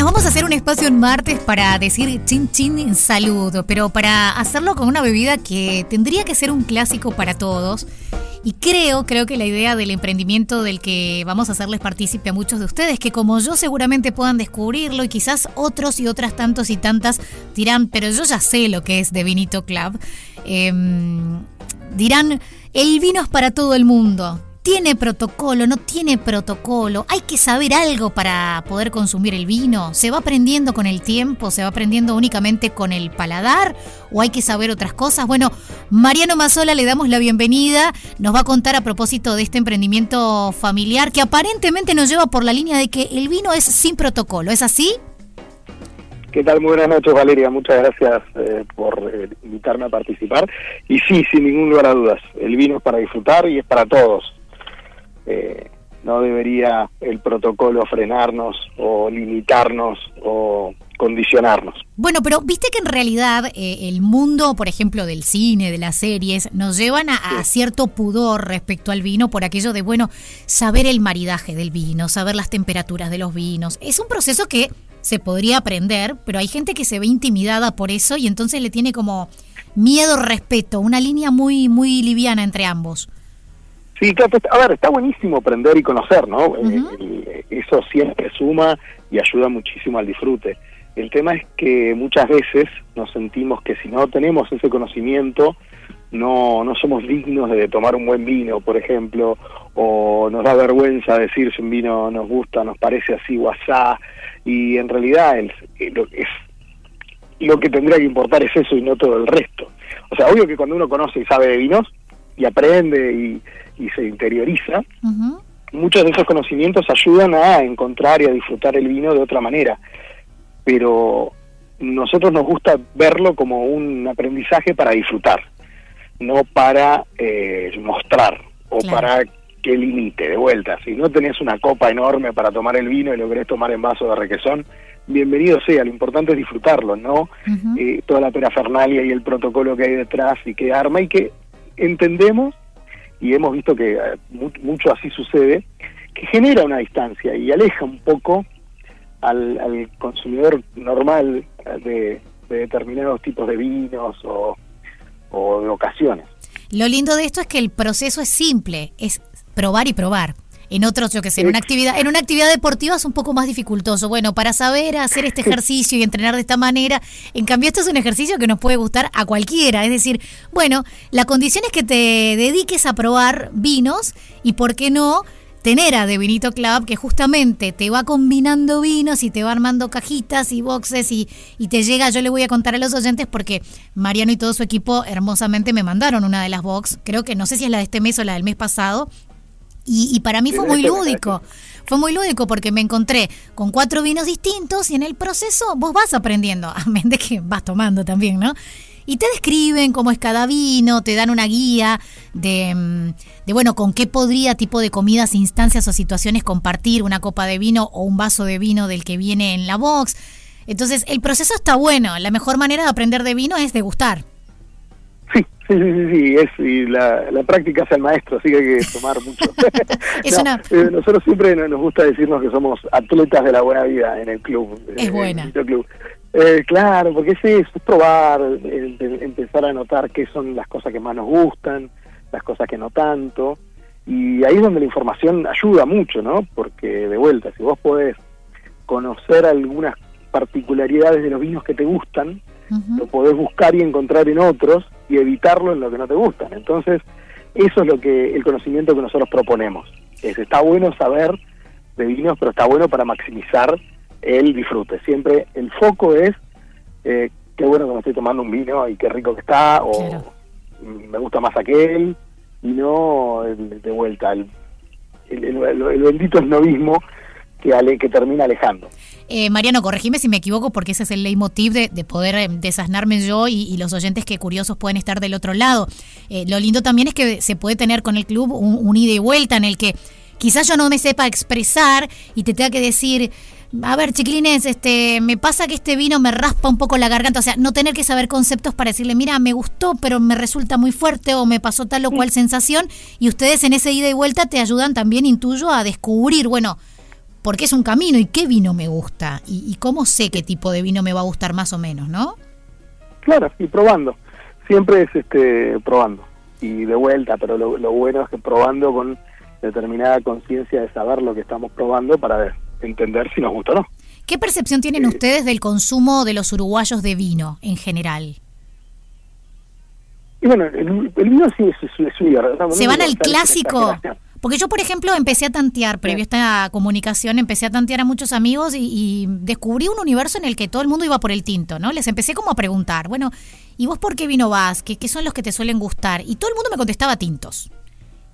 nos vamos a hacer un espacio en martes para decir chin chin salud, pero para hacerlo con una bebida que tendría que ser un clásico para todos. Y creo, creo que la idea del emprendimiento del que vamos a hacerles partícipe a muchos de ustedes, que como yo seguramente puedan descubrirlo y quizás otros y otras tantos y tantas dirán, pero yo ya sé lo que es de Vinito Club, em, dirán, el vino es para todo el mundo ¿Tiene protocolo? ¿No tiene protocolo? ¿Hay que saber algo para poder consumir el vino? ¿Se va aprendiendo con el tiempo? ¿Se va aprendiendo únicamente con el paladar? ¿O hay que saber otras cosas? Bueno, Mariano Mazola le damos la bienvenida. Nos va a contar a propósito de este emprendimiento familiar que aparentemente nos lleva por la línea de que el vino es sin protocolo. ¿Es así? ¿Qué tal? Muy buenas noches, Valeria. Muchas gracias eh, por eh, invitarme a participar. Y sí, sin ningún lugar a dudas, el vino es para disfrutar y es para todos eh, no debería el protocolo frenarnos o limitarnos o condicionarnos. Bueno, pero viste que en realidad eh, el mundo, por ejemplo, del cine, de las series, nos llevan a, cierto pudor respecto al vino por aquello de, bueno, saber el maridaje del vino, saber las temperaturas de los vinos. Es un proceso que se podría aprender, pero hay gente que se ve intimidada por eso y entonces le tiene como miedo, respeto, una línea muy, muy liviana entre ambos. Sí, claro, a ver, está buenísimo aprender y conocer, ¿no? Eh, eso siempre suma y ayuda muchísimo al disfrute. El tema es que muchas veces nos sentimos que si no tenemos ese conocimiento, no, no somos dignos de tomar un buen vino, por ejemplo, o nos da vergüenza decir si un vino nos gusta, nos parece así o asá, y en realidad es, es, lo que tendría que importar es eso y no todo el resto. O sea, obvio que cuando uno conoce y sabe de vinos, y aprende y, se interioriza, muchos de esos conocimientos ayudan a encontrar y a disfrutar el vino de otra manera. Pero nosotros nos gusta verlo como un aprendizaje para disfrutar, no para eh, mostrar o para que limite, de vuelta. Si no tenés una copa enorme para tomar el vino y lo querés tomar en vaso de requesón, bienvenido sea, lo importante es disfrutarlo, no eh, toda la perafernalia y el protocolo que hay detrás y que arma y que entendemos, y hemos visto que eh, mucho así sucede, que genera una distancia y aleja un poco al, consumidor normal de, determinados tipos de vinos o de ocasiones. Lo lindo de esto es que el proceso es simple, es probar y probar. En otros, yo que sé, en una actividad, en una actividad deportiva es un poco más dificultoso. Bueno, para saber hacer este ejercicio y entrenar de esta manera, en cambio esto es un ejercicio que nos puede gustar a cualquiera. Es decir, bueno, la condición es que te dediques a probar vinos y por qué no tener a De Vinito Club que justamente te va combinando vinos y te va armando cajitas y boxes y, y, te llega, yo le voy a contar a los oyentes porque Mariano y todo su equipo hermosamente me mandaron una de las box, creo que no sé si es la de este mes o la del mes pasado, y, para mí fue muy lúdico. Fue muy lúdico porque me encontré con cuatro vinos distintos y en el proceso vos vas aprendiendo, a de que vas tomando también, ¿no? Y te describen cómo es cada vino, te dan una guía de, mm, de, bueno, con qué podría tipo de comidas, instancias o situaciones compartir una copa de vino o un vaso de vino del que viene en la box. Entonces, el proceso está bueno. La mejor manera de aprender de vino es degustar. Sí, sí, sí, sí, es, y la, la práctica es el maestro, así que hay que tomar mucho. Eh, nosotros siempre nos gusta decirnos que somos atletas de la buena vida en el club. Es buena. club. Eh, claro, porque es es probar, empezar a notar qué son las cosas que más nos gustan, las cosas que no tanto, y ahí es donde la información ayuda mucho, ¿no? Porque de vuelta, si vos podés conocer algunas particularidades de los vinos que te gustan, lo podés buscar y encontrar en otros y evitarlo en lo que no te gustan. Entonces, eso es lo que el conocimiento que nosotros proponemos. Es, está bueno saber de vinos, pero está bueno para maximizar el disfrute. Siempre el foco es eh, qué bueno que me estoy tomando un vino y qué rico que está, o me gusta más aquel, y no de vuelta el, el, el, bendito esnovismo que, ale, que termina alejando. Eh, Mariano, corregime si me equivoco, porque ese es el leitmotiv de, de poder eh, desasnarme yo y, los oyentes que curiosos pueden estar del otro lado. Eh, lo lindo también es que se puede tener con el club un, ida y vuelta en el que quizás yo no me sepa expresar y te tenga que decir, a ver, chiquilines, este, me pasa que este vino me raspa un poco la garganta, o sea, no tener que saber conceptos para decirle, mira, me gustó, pero me resulta muy fuerte o me pasó tal o cual sensación, y ustedes en ese ida y vuelta te ayudan también, intuyo, a descubrir, bueno, porque es un camino y qué vino me gusta y, cómo sé qué tipo de vino me va a gustar más o menos, ¿no? Claro, y probando. Siempre es este probando y de vuelta, pero lo, lo bueno es que probando con determinada conciencia de saber lo que estamos probando para entender si nos gusta o no. ¿Qué percepción tienen ustedes del consumo de los uruguayos de vino en general? Y bueno, el, vino sí es, es, ¿Se van al clásico? Porque yo, por ejemplo, empecé a tantear, previo a esta comunicación, empecé a tantear a muchos amigos y, descubrí un universo en el que todo el mundo iba por el tinto, ¿no? Les empecé como a preguntar, bueno, ¿y vos por qué vino vas? ¿Qué, qué son los que te suelen gustar? Y todo el mundo me contestaba tintos.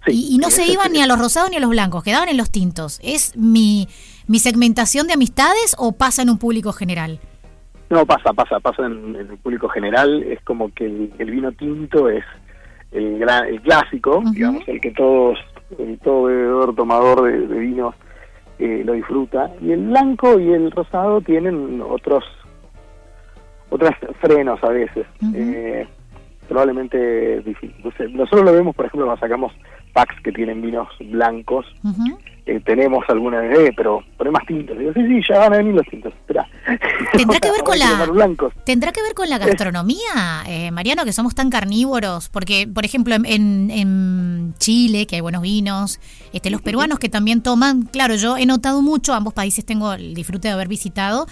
y, no se iban ni a los rosados ni a los blancos, quedaban en los tintos. ¿Es mi, mi segmentación de amistades o pasa en un público general? No, pasa, pasa, pasa en, el público general. Es como que el, vino tinto es el, el clásico, digamos, el que todos, el todo bebedor, tomador de, de vinos eh, lo disfruta. Y el blanco y el rosado tienen otros otros frenos a veces. eh, probablemente difícil. Nosotros lo vemos, por ejemplo, cuando sacamos packs que tienen vinos blancos. Eh, tenemos alguna vez, pero poné más tintos. Digo, sí, sí, ya van a venir los tintos. Espera. ¿Tendrá que ver con la ¿Tendrá que ver con la gastronomía, eh, Mariano, que somos tan carnívoros? Porque, por ejemplo, en, en, Chile, que hay buenos vinos, este, los peruanos que también toman, claro, yo he notado mucho, ambos países tengo el disfrute de haber visitado,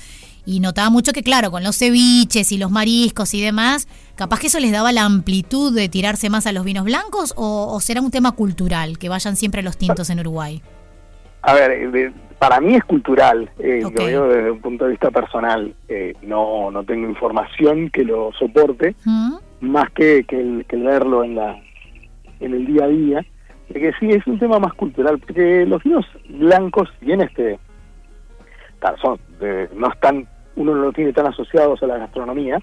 y notaba mucho que, claro, con los ceviches y los mariscos y demás, capaz que eso les daba la amplitud de tirarse más a los vinos blancos o, será un tema cultural, que vayan siempre los tintos en Uruguay. A ver, para mí es cultural, eh, lo veo desde un punto de vista personal. Eh, no, no tengo información que lo soporte, más que, que, el, que verlo en, la, en el día a día. De que sí, es un tema más cultural, porque los vinos blancos, bien este, son, no están uno no lo tiene tan asociados a la gastronomía,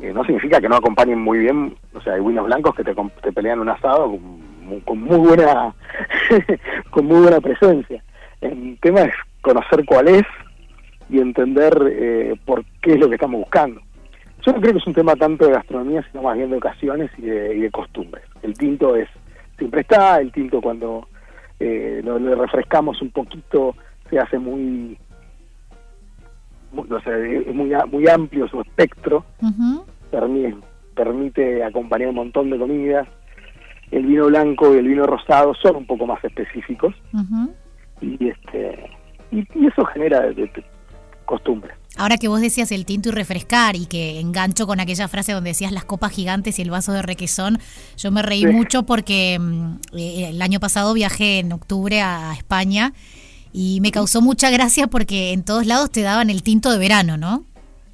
eh, no significa que no acompañen muy bien, o sea, hay vinos blancos que te, te pelean un asado con, muy buena con muy buena presencia. El tema es conocer cuál es y entender eh, por qué es lo que estamos buscando. Yo no creo que es un tema tanto de gastronomía, sino más bien de ocasiones y de, costumbres. El tinto es siempre está, el tinto cuando eh, lo, lo refrescamos un poquito se hace muy es muy, muy amplio su espectro, permite, permite acompañar un montón de comidas. El vino blanco y el vino rosado son un poco más específicos. Y este y, eso genera de, costumbre. Ahora que vos decías el tinto y refrescar y que engancho con aquella frase donde decías las copas gigantes y el vaso de requesón, yo me reí mucho porque mm, eh, el año pasado viajé en octubre a España y me causó mucha gracia porque en todos lados te daban el tinto de verano, ¿no?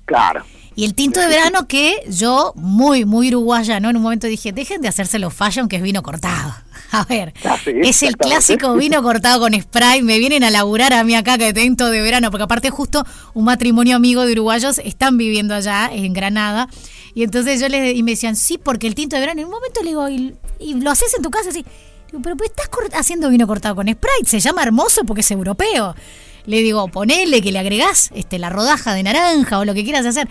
Claro. Y el tinto de verano que yo, muy, muy uruguaya, ¿no? En un momento dije, dejen de hacérselo fashion, que es vino cortado. A ver, ah, es el clásico vino cortado con spray. Me vienen a laburar a mí acá que tinto de verano, porque aparte justo un matrimonio amigo de uruguayos están viviendo allá en Granada. Y entonces yo les y me decían, sí, porque el tinto de verano, en un momento le digo, y, y lo haces en tu casa, así pero pues estás haciendo vino cortado con Sprite, se llama hermoso porque es europeo. Le digo, ponele que le agregás este, la rodaja de naranja o lo que quieras hacer.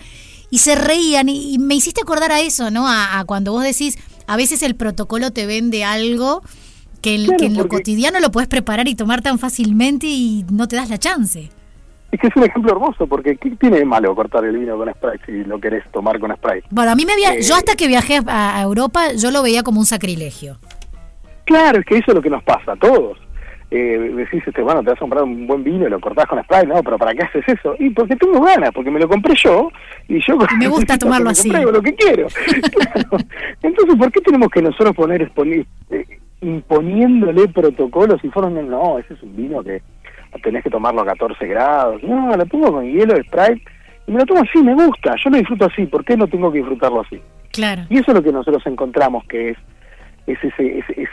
Y se reían y, me hiciste acordar a eso, ¿no? A, cuando vos decís, a veces el protocolo te vende algo que, en lo cotidiano lo puedes preparar y tomar tan fácilmente y no te das la chance. Es que es un ejemplo hermoso, porque ¿qué tiene de malo cortar el vino con Sprite si lo querés tomar con Sprite? Bueno, a mí me había, yo eh, hasta que viajé a Europa, yo lo veía como un sacrilegio. Claro, es que eso es lo que nos pasa a todos. Eh, decís, este, bueno, te vas a comprar un buen vino y lo cortás con spray, no, pero ¿para qué haces eso? Y porque tengo ganas, porque me lo compré yo y yo me gusta tomarlo así. lo que quiero. Entonces, ¿por qué tenemos que nosotros poner eh, imponiéndole protocolos y formas? No, ese es un vino que tenés que tomarlo a 14 grados. No, lo pongo con hielo, Sprite y me lo tomo así, me gusta, yo lo disfruto así, ¿por qué no tengo que disfrutarlo así? Claro. Y eso es lo que nosotros encontramos que es es ese, ese,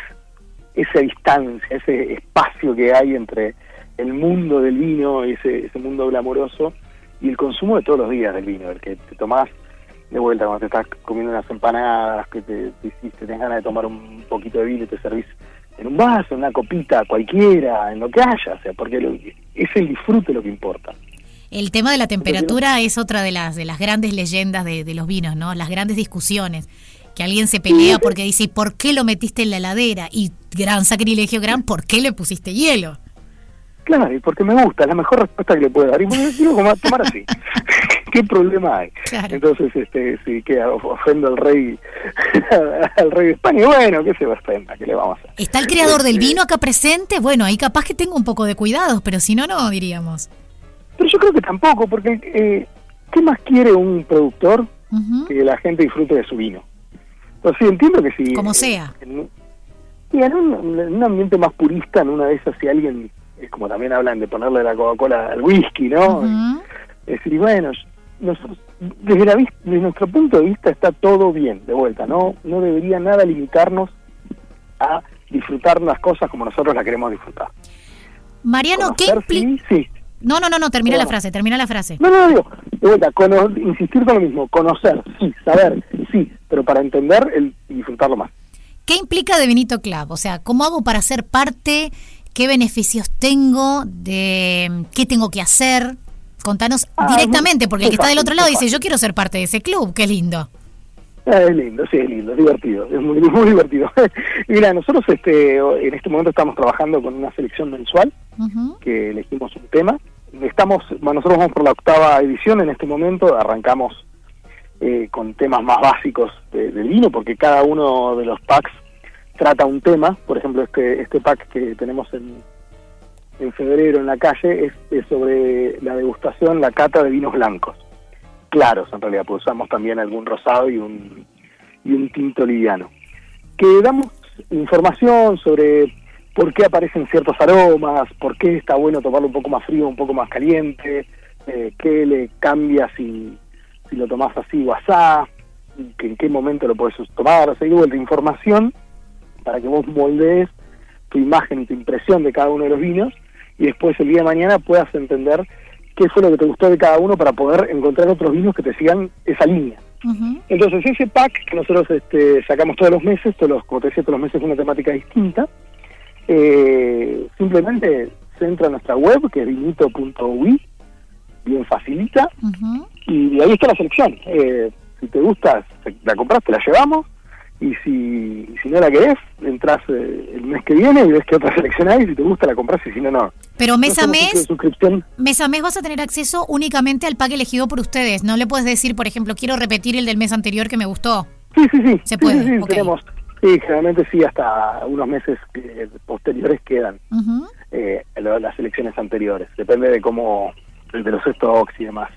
esa distancia, ese espacio que hay entre el mundo del vino, ese, ese mundo glamoroso, y el consumo de todos los días del vino, el que te tomás de vuelta cuando te estás comiendo unas empanadas, que te, te, te tenés ganas de tomar un poquito de vino y te servís en un vaso, en una copita, cualquiera, en lo que haya, o sea, porque es el disfrute lo que importa. El tema de la temperatura es otra de las de las grandes leyendas de, de los vinos, ¿no? Las grandes discusiones que alguien se pelea porque dice, ¿y por qué lo metiste en la heladera? Y gran sacrilegio, gran, ¿por qué le pusiste hielo? Claro, y porque me gusta, es la mejor respuesta que le puedo dar. Y me quiero tomar así. ¿Qué problema hay? Entonces, este, sí, que ofendo al rey, al rey de España. Bueno, ¿qué se va a ofender? ¿Qué le vamos a hacer? ¿Está el creador del este, vino acá presente? Bueno, ahí capaz que tengo un poco de cuidados, pero si no, no, diríamos. Pero yo creo que tampoco, porque eh, ¿qué más quiere un productor que la gente disfrute de su vino? Pues sí, entiendo que sí. Como sea. En, en, un, ambiente más purista, en una de esas, si alguien, es como también hablan de ponerle la Coca-Cola al whisky, ¿no? Es decir, bueno, nosotros, desde, la, desde nuestro punto de vista está todo bien, de vuelta, ¿no? No debería nada limitarnos a disfrutar las cosas como nosotros las queremos disfrutar. Mariano, ¿qué implica? Sí, No, no, no, no, termina la frase, termina la frase. No, no, no, digo, de vuelta, insistir con lo mismo, conocer, sí, saber, sí, pero para entender el, y disfrutarlo más. ¿Qué implica de Benito Club? O sea, ¿cómo hago para ser parte? ¿Qué beneficios tengo? ¿De qué tengo que hacer? Contanos ah, directamente, porque el que está del otro lado dice, yo quiero ser parte de ese club, qué lindo. Ah, es lindo, sí, es lindo, es divertido, es muy, muy divertido. Mira, nosotros este, en este momento estamos trabajando con una selección mensual, que elegimos un tema. Estamos, nosotros vamos por la octava edición en este momento, arrancamos eh, con temas más básicos del vino, porque cada uno de los packs trata un tema. Por ejemplo, este, este pack que tenemos en, en febrero en la calle es, sobre la degustación, la cata de vinos blancos. Claros, en realidad, pues usamos también algún rosado y un, y un tinto liviano. Que damos información sobre por qué aparecen ciertos aromas, por qué está bueno tomarlo un poco más frío, un poco más caliente, eh, qué le cambia si si lo tomás así o asá, que en qué momento lo puedes tomar, o sea, hay información para que vos moldees tu imagen y tu impresión de cada uno de los vinos y después el día de mañana puedas entender qué fue lo que te gustó de cada uno para poder encontrar otros vinos que te sigan esa línea. Entonces ese pack que nosotros este, sacamos todos los meses, todos los, como te decía, todos los meses es una temática distinta, eh, simplemente se entra a nuestra web que es vinito.ui, bien facilita, y ahí está la selección. Eh, si te gusta, la compras, te la llevamos. Y si, si no la querés, entras eh, el mes que viene y ves que otra selección hay. Si te gusta, la compras y si no, no. Pero mes a mes, mes a mes vas a tener acceso únicamente al pack elegido por ustedes. No le puedes decir, por ejemplo, quiero repetir el del mes anterior que me gustó. Sí, sí, sí. Se puede. Sí, tenemos. Sí, generalmente sí, hasta unos meses posteriores quedan eh, las selecciones anteriores. Depende de cómo, de los stocks y demás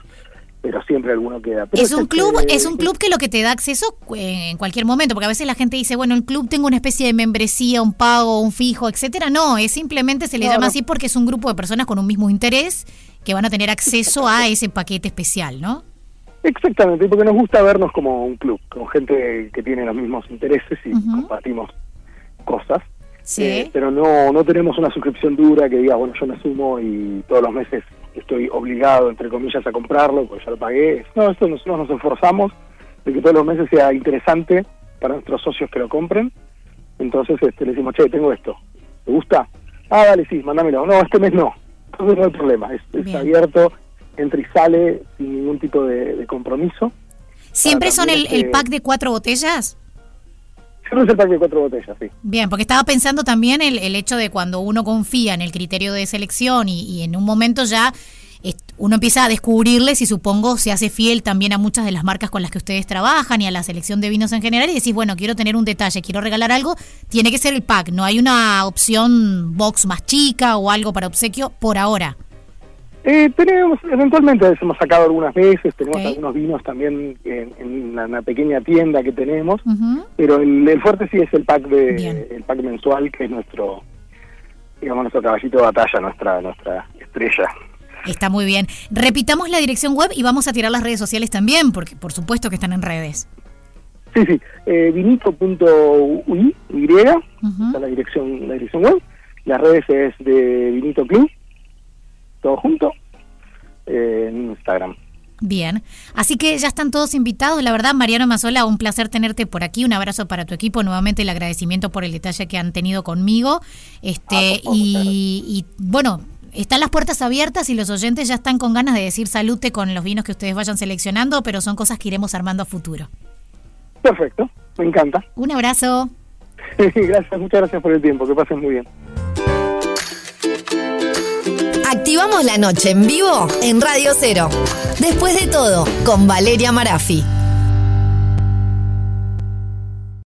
pero siempre alguno queda. es un club, es un club que lo que te da acceso eh, en cualquier momento, porque a veces la gente dice, bueno, el club tengo una especie de membresía, un pago, un fijo, etcétera. No, es simplemente se le llama así porque es un grupo de personas con un mismo interés que van a tener acceso a ese paquete especial, ¿no? Exactamente, porque nos gusta vernos como un club, como gente que tiene los mismos intereses y compartimos cosas. Sí. Eh, pero no, no tenemos una suscripción dura que diga, bueno, yo me sumo y todos los meses estoy obligado, entre comillas, a comprarlo, porque ya lo pagué. No, esto nosotros nos esforzamos de que todos los meses sea interesante para nuestros socios que lo compren. Entonces este, le decimos, che, tengo esto. ¿Te gusta? Ah, dale, sí, mándamelo. No, este mes no. Entonces no hay problema. Es, abierto, entra y sale sin ningún tipo de, compromiso. ¿Siempre son el, el pack de cuatro botellas? De cuatro botellas, sí. Bien, porque estaba pensando también el, el hecho de cuando uno confía en el criterio de selección y, y en un momento ya uno empieza a descubrirles y supongo se hace fiel también a muchas de las marcas con las que ustedes trabajan y a la selección de vinos en general y decís, bueno, quiero tener un detalle, quiero regalar algo, tiene que ser el pack, no hay una opción box más chica o algo para obsequio por ahora. Eh, tenemos, eventualmente hemos sacado algunas veces, tenemos algunos vinos también en, una pequeña tienda que tenemos, pero el, fuerte sí es el pack de el pack mensual que es nuestro digamos nuestro caballito de batalla, nuestra nuestra estrella. Está muy bien. Repitamos la dirección web y vamos a tirar las redes sociales también, porque por supuesto que están en redes. Sí, sí. Eh, vinito.ui, Y, está la dirección, la dirección web. Las redes es de Vinito Club, todo junto, eh, en Instagram. Bien, así que ya están todos invitados. La verdad, Mariano Mazola, un placer tenerte por aquí. Un abrazo para tu equipo. Nuevamente el agradecimiento por el detalle que han tenido conmigo. Este ah, y, y, bueno, están las puertas abiertas y los oyentes ya están con ganas de decir salute con los vinos que ustedes vayan seleccionando, pero son cosas que iremos armando a futuro. Perfecto, me encanta. Un abrazo. gracias, muchas gracias por el tiempo, que pasen muy bien. Activamos la noche en vivo en Radio Cero. Después de todo, con Valeria Marafi.